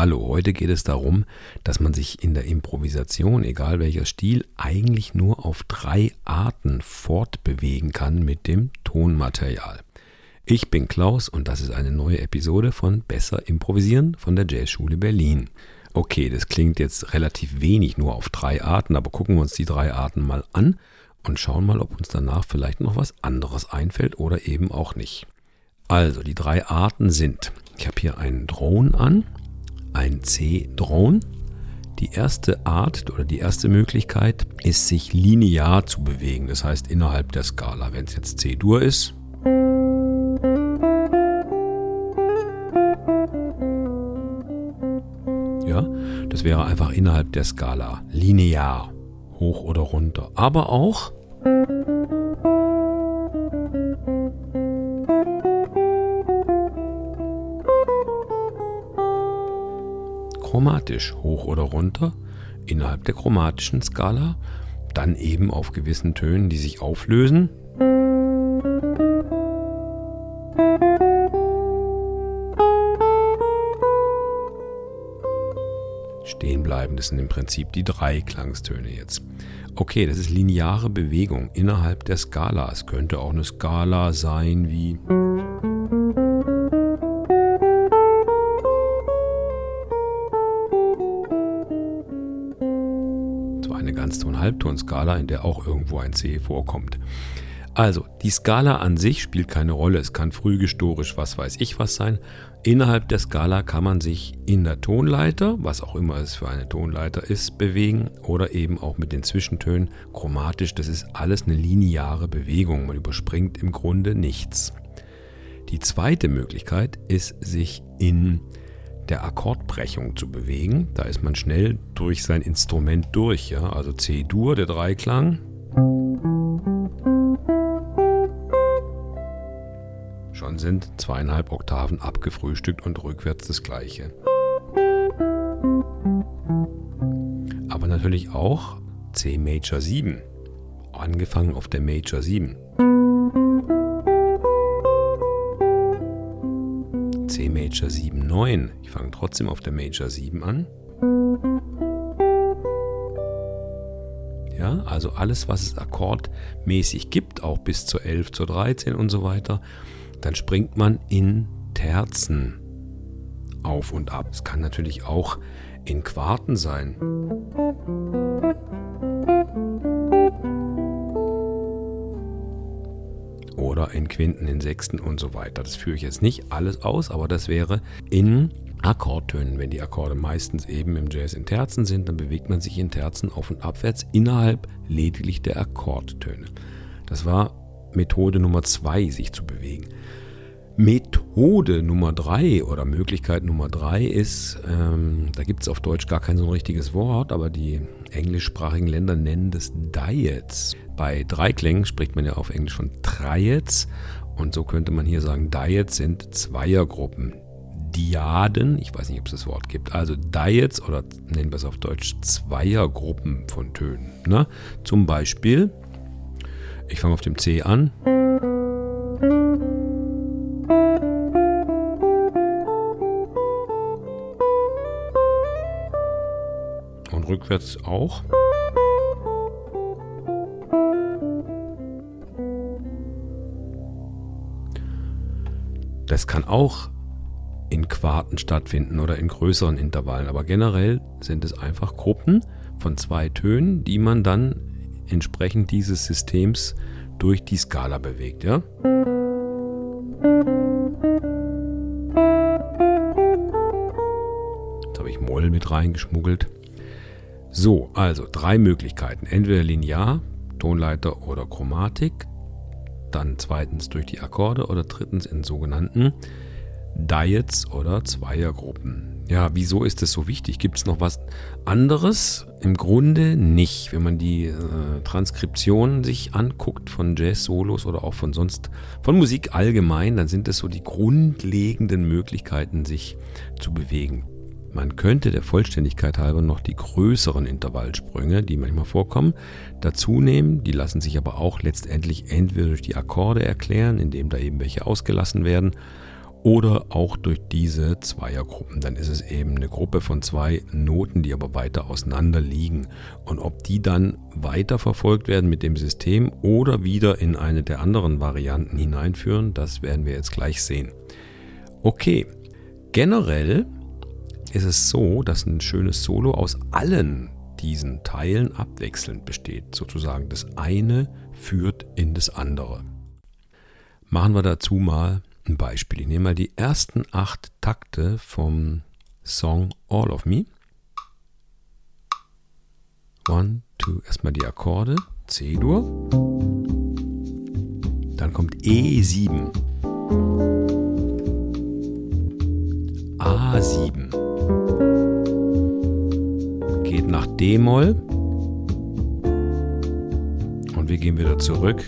Hallo, heute geht es darum, dass man sich in der Improvisation, egal welcher Stil, eigentlich nur auf drei Arten fortbewegen kann mit dem Tonmaterial. Ich bin Klaus und das ist eine neue Episode von Besser Improvisieren von der Jazzschule Berlin. Okay, das klingt jetzt relativ wenig nur auf drei Arten, aber gucken wir uns die drei Arten mal an und schauen mal, ob uns danach vielleicht noch was anderes einfällt oder eben auch nicht. Also, die drei Arten sind, ich habe hier einen Drone an, ein C-Drone. Die erste Art oder die erste Möglichkeit ist, sich linear zu bewegen, das heißt innerhalb der Skala. Wenn es jetzt C-Dur ist, ja, das wäre einfach innerhalb der Skala, linear, hoch oder runter. Aber auch chromatisch, hoch oder runter, innerhalb der chromatischen Skala, dann eben auf gewissen Tönen, die sich auflösen. Stehen bleiben, das sind im Prinzip die drei Klangstöne jetzt. Okay, das ist lineare Bewegung innerhalb der Skala. Es könnte auch eine Skala sein wie Halbtonskala, in der auch irgendwo ein C vorkommt. Also, die Skala an sich spielt keine Rolle. Es kann frühgestorisch, was weiß ich was sein. Innerhalb der Skala kann man sich in der Tonleiter, was auch immer es für eine Tonleiter ist, bewegen oder eben auch mit den Zwischentönen chromatisch. Das ist alles eine lineare Bewegung. Man überspringt im Grunde nichts. Die zweite Möglichkeit ist, sich in der Akkordbrechung zu bewegen. Da ist man schnell durch sein Instrument durch. Ja? Also C-Dur, der Dreiklang. Schon sind zweieinhalb Oktaven abgefrühstückt und rückwärts das gleiche. Aber natürlich auch C Major 7. Angefangen auf der Major 7. Major 7 9. Ich fange trotzdem auf der Major 7 an. Ja, also alles, was es akkordmäßig gibt, auch bis zur 11, zur 13 und so weiter, dann springt man in Terzen auf und ab. Es kann natürlich auch in Quarten sein. Oder in Quinten, in Sechsten und so weiter. Das führe ich jetzt nicht alles aus, aber das wäre in Akkordtönen. Wenn die Akkorde meistens eben im Jazz in Terzen sind, dann bewegt man sich in Terzen auf und abwärts innerhalb lediglich der Akkordtöne. Das war Methode Nummer zwei, sich zu bewegen. Methode Nummer drei oder Möglichkeit Nummer drei ist, ähm, da gibt es auf Deutsch gar kein so ein richtiges Wort, aber die englischsprachigen Länder nennen das Diets. Bei Dreiklängen spricht man ja auf Englisch von Triads und so könnte man hier sagen, Diets sind Zweiergruppen. Diaden, ich weiß nicht, ob es das Wort gibt, also Diets oder nennen wir es auf Deutsch Zweiergruppen von Tönen. Ne? Zum Beispiel, ich fange auf dem C an. Rückwärts auch. Das kann auch in Quarten stattfinden oder in größeren Intervallen, aber generell sind es einfach Gruppen von zwei Tönen, die man dann entsprechend dieses Systems durch die Skala bewegt, ja? Jetzt habe ich Moll mit reingeschmuggelt. So, also drei Möglichkeiten. Entweder linear, Tonleiter oder Chromatik dann zweitens durch die Akkorde oder drittens in sogenannten Diets oder Zweiergruppen. Ja, wieso ist das so wichtig? Gibt es noch was anderes? Im Grunde nicht. Wenn man die äh, Transkription sich anguckt von Jazz-Solos oder auch von sonst, von Musik allgemein, dann sind es so die grundlegenden Möglichkeiten, sich zu bewegen. Man könnte der Vollständigkeit halber noch die größeren Intervallsprünge, die manchmal vorkommen, dazu nehmen. Die lassen sich aber auch letztendlich entweder durch die Akkorde erklären, indem da eben welche ausgelassen werden, oder auch durch diese Zweiergruppen. Dann ist es eben eine Gruppe von zwei Noten, die aber weiter auseinander liegen. Und ob die dann weiter verfolgt werden mit dem System oder wieder in eine der anderen Varianten hineinführen, das werden wir jetzt gleich sehen. Okay, generell ist es so, dass ein schönes Solo aus allen diesen Teilen abwechselnd besteht. Sozusagen das eine führt in das andere. Machen wir dazu mal ein Beispiel. Ich nehme mal die ersten acht Takte vom Song All of Me. One, two, erstmal die Akkorde. C-Dur. Dann kommt E7. A7. Geht nach D-Moll. Und wir gehen wieder zurück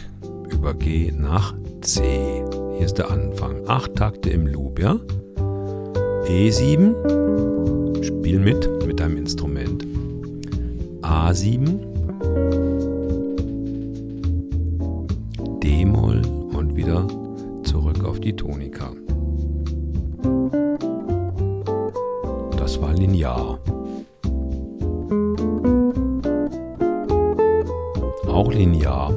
über G nach C. Hier ist der Anfang. Acht Takte im Loop, ja? E7, spiel mit mit deinem Instrument. A7, Auch linear.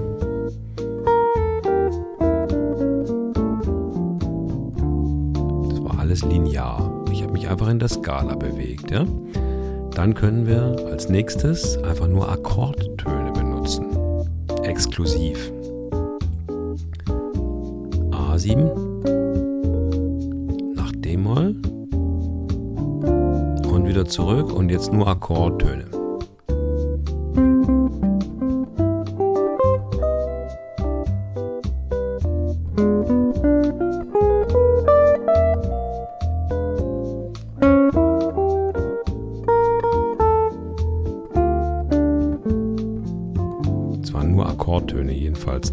alles linear. Ich habe mich einfach in der Skala bewegt. Ja? Dann können wir als nächstes einfach nur Akkordtöne benutzen. Exklusiv. A7 nach D-Moll und wieder zurück und jetzt nur. Akkordtöne,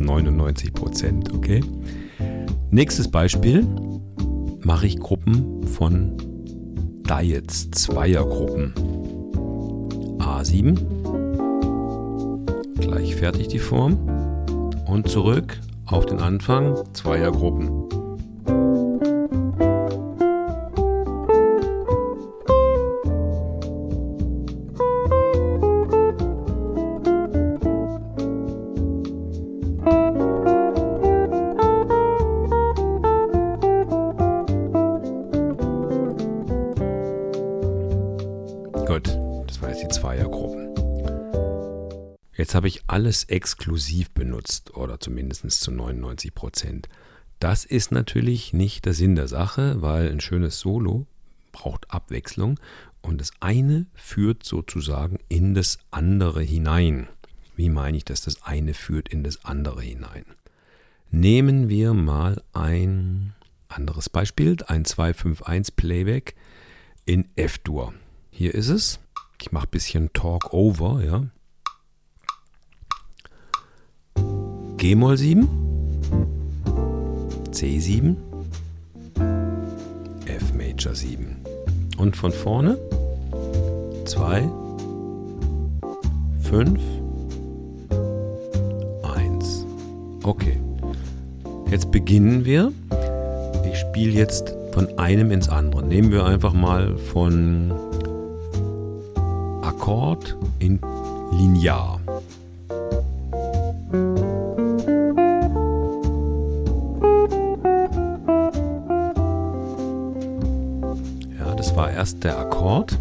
99 Prozent, okay? Nächstes Beispiel mache ich Gruppen von Diets, Zweiergruppen. A7, gleich fertig die Form und zurück auf den Anfang, Zweiergruppen. Alles exklusiv benutzt oder zumindest zu 99 Prozent. Das ist natürlich nicht der Sinn der Sache, weil ein schönes Solo braucht Abwechslung und das eine führt sozusagen in das andere hinein. Wie meine ich, dass das eine führt in das andere hinein? Nehmen wir mal ein anderes Beispiel, ein 251 Playback in F-Dur. Hier ist es. Ich mache ein bisschen Talk over, ja. G-Moll 7, C7, F Major 7. Und von vorne 2, 5, 1. Okay. Jetzt beginnen wir. Ich spiele jetzt von einem ins andere. Nehmen wir einfach mal von Akkord in Linear. Erst der Akkord.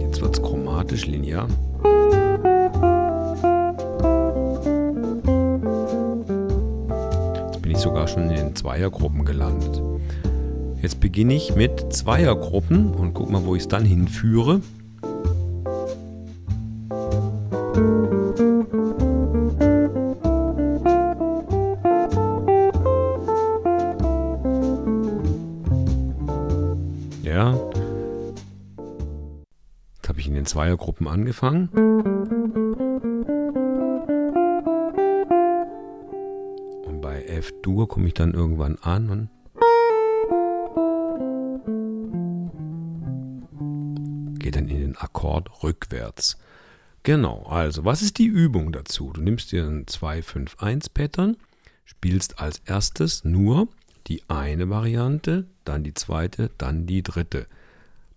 Jetzt wird es chromatisch linear. Jetzt bin ich sogar schon in den Zweiergruppen gelandet. Jetzt beginne ich mit Zweiergruppen und guck mal, wo ich es dann hinführe. Zweiergruppen angefangen. Und bei F-Dur komme ich dann irgendwann an und gehe dann in den Akkord rückwärts. Genau, also was ist die Übung dazu? Du nimmst dir ein 2-5-1-Pattern, spielst als erstes nur die eine Variante, dann die zweite, dann die dritte.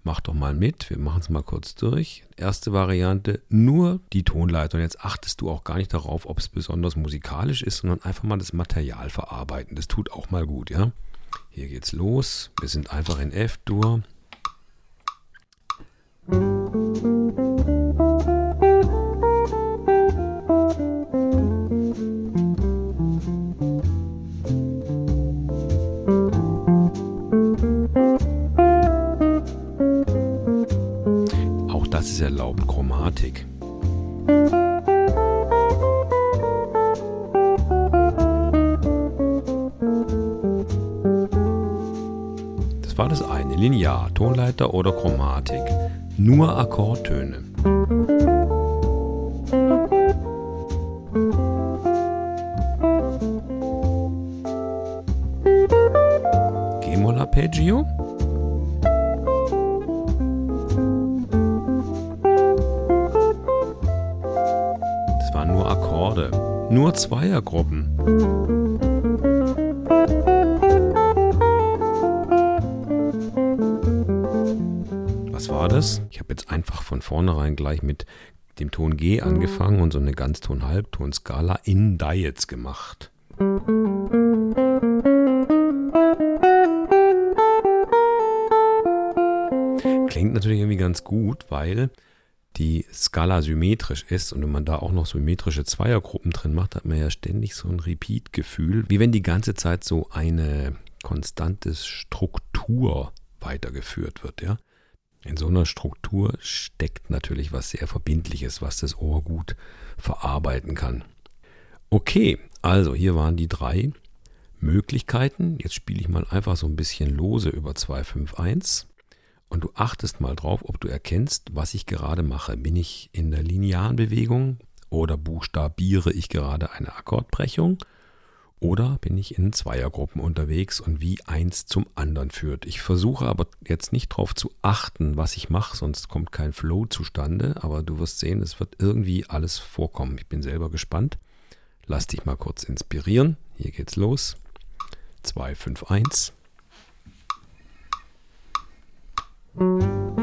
Mach doch mal mit, wir machen es mal kurz durch. Erste Variante, nur die Tonleitung. Jetzt achtest du auch gar nicht darauf, ob es besonders musikalisch ist, sondern einfach mal das Material verarbeiten. Das tut auch mal gut, ja. Hier geht's los. Wir sind einfach in F-Dur. Ist erlaubt Chromatik. Das war das eine, Linear, Tonleiter oder Chromatik. Nur Akkordtöne. Nur Zweiergruppen. Was war das? Ich habe jetzt einfach von vornherein gleich mit dem Ton G angefangen und so eine Ganzton-Halbton-Skala in Diets gemacht. Klingt natürlich irgendwie ganz gut, weil die Skala symmetrisch ist und wenn man da auch noch symmetrische Zweiergruppen drin macht, hat man ja ständig so ein Repeat-Gefühl, wie wenn die ganze Zeit so eine konstante Struktur weitergeführt wird, ja. In so einer Struktur steckt natürlich was sehr Verbindliches, was das Ohr gut verarbeiten kann. Okay, also hier waren die drei Möglichkeiten. Jetzt spiele ich mal einfach so ein bisschen lose über 251 und du achtest mal drauf, ob du erkennst, was ich gerade mache. Bin ich in der linearen Bewegung oder buchstabiere ich gerade eine Akkordbrechung oder bin ich in Zweiergruppen unterwegs und wie eins zum anderen führt. Ich versuche aber jetzt nicht darauf zu achten, was ich mache, sonst kommt kein Flow zustande, aber du wirst sehen, es wird irgendwie alles vorkommen. Ich bin selber gespannt. Lass dich mal kurz inspirieren. Hier geht's los. 2, 5, 1. Thank you.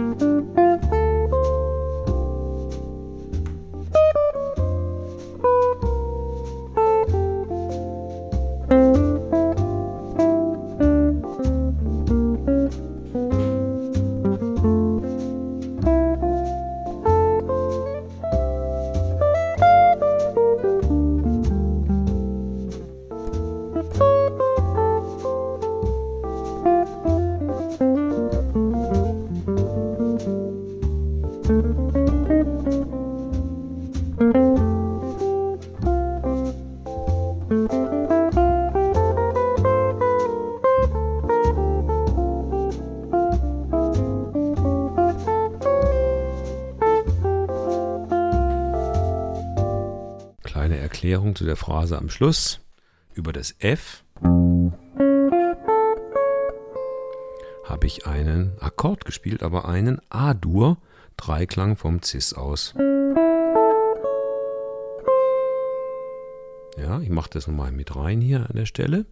Erklärung zu der Phrase am Schluss über das F habe ich einen Akkord gespielt, aber einen A-Dur, Dreiklang vom Cis aus. Ja, ich mache das nochmal mit rein hier an der Stelle.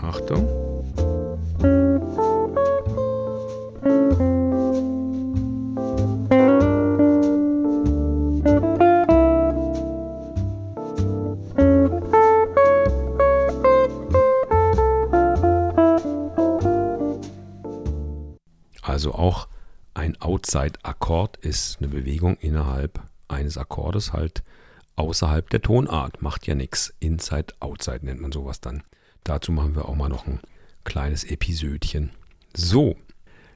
Achtung. Also auch ein Outside-Akkord ist eine Bewegung innerhalb eines Akkordes, halt außerhalb der Tonart. Macht ja nichts. Inside, Outside nennt man sowas dann. Dazu machen wir auch mal noch ein kleines Episödchen. So,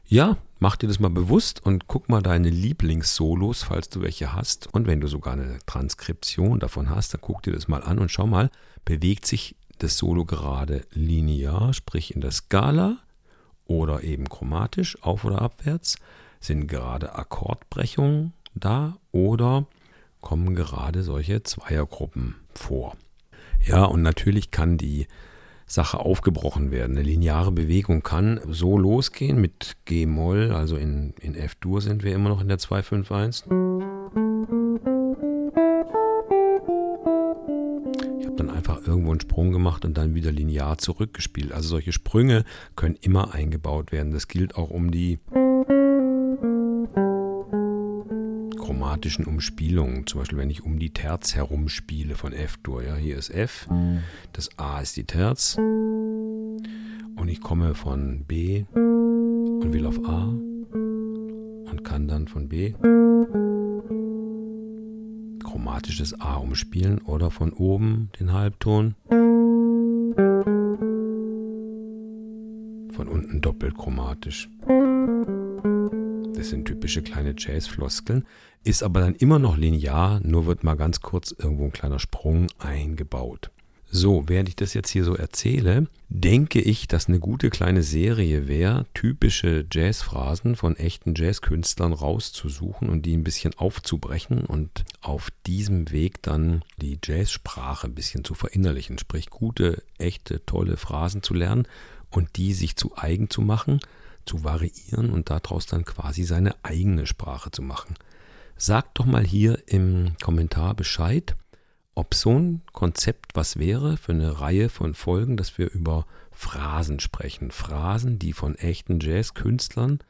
ja, mach dir das mal bewusst und guck mal deine Lieblingssolos, falls du welche hast. Und wenn du sogar eine Transkription davon hast, dann guck dir das mal an und schau mal, bewegt sich das Solo gerade linear, sprich in der Skala oder eben chromatisch, auf oder abwärts? Sind gerade Akkordbrechungen da oder kommen gerade solche Zweiergruppen vor? Ja, und natürlich kann die Sache aufgebrochen werden. Eine lineare Bewegung kann so losgehen mit G-Moll, also in, in F-Dur sind wir immer noch in der 251. irgendwo einen Sprung gemacht und dann wieder linear zurückgespielt. Also solche Sprünge können immer eingebaut werden. Das gilt auch um die chromatischen Umspielungen. Zum Beispiel, wenn ich um die Terz herum spiele von F-Dur. Ja, hier ist F, das A ist die Terz und ich komme von B und will auf A und kann dann von B chromatisches A umspielen oder von oben den Halbton, von unten doppelt chromatisch. Das sind typische kleine Jazz-Floskeln, ist aber dann immer noch linear, nur wird mal ganz kurz irgendwo ein kleiner Sprung eingebaut. So, während ich das jetzt hier so erzähle, denke ich, dass eine gute kleine Serie wäre, typische Jazzphrasen von echten Jazzkünstlern rauszusuchen und die ein bisschen aufzubrechen und auf diesem Weg dann die Jazzsprache ein bisschen zu verinnerlichen. Sprich, gute, echte, tolle Phrasen zu lernen und die sich zu eigen zu machen, zu variieren und daraus dann quasi seine eigene Sprache zu machen. Sagt doch mal hier im Kommentar Bescheid ob so ein Konzept was wäre für eine Reihe von Folgen, dass wir über Phrasen sprechen. Phrasen, die von echten Jazzkünstlern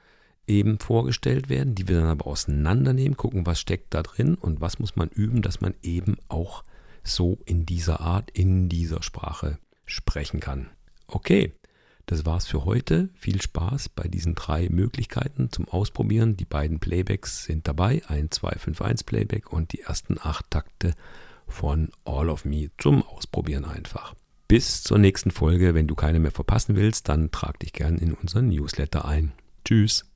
eben vorgestellt werden, die wir dann aber auseinandernehmen, gucken, was steckt da drin und was muss man üben, dass man eben auch so in dieser Art, in dieser Sprache sprechen kann. Okay, das war's für heute. Viel Spaß bei diesen drei Möglichkeiten zum Ausprobieren. Die beiden Playbacks sind dabei, ein 251 Playback und die ersten acht Takte von All of Me zum Ausprobieren einfach. Bis zur nächsten Folge. Wenn du keine mehr verpassen willst, dann trag dich gern in unseren Newsletter ein. Tschüss.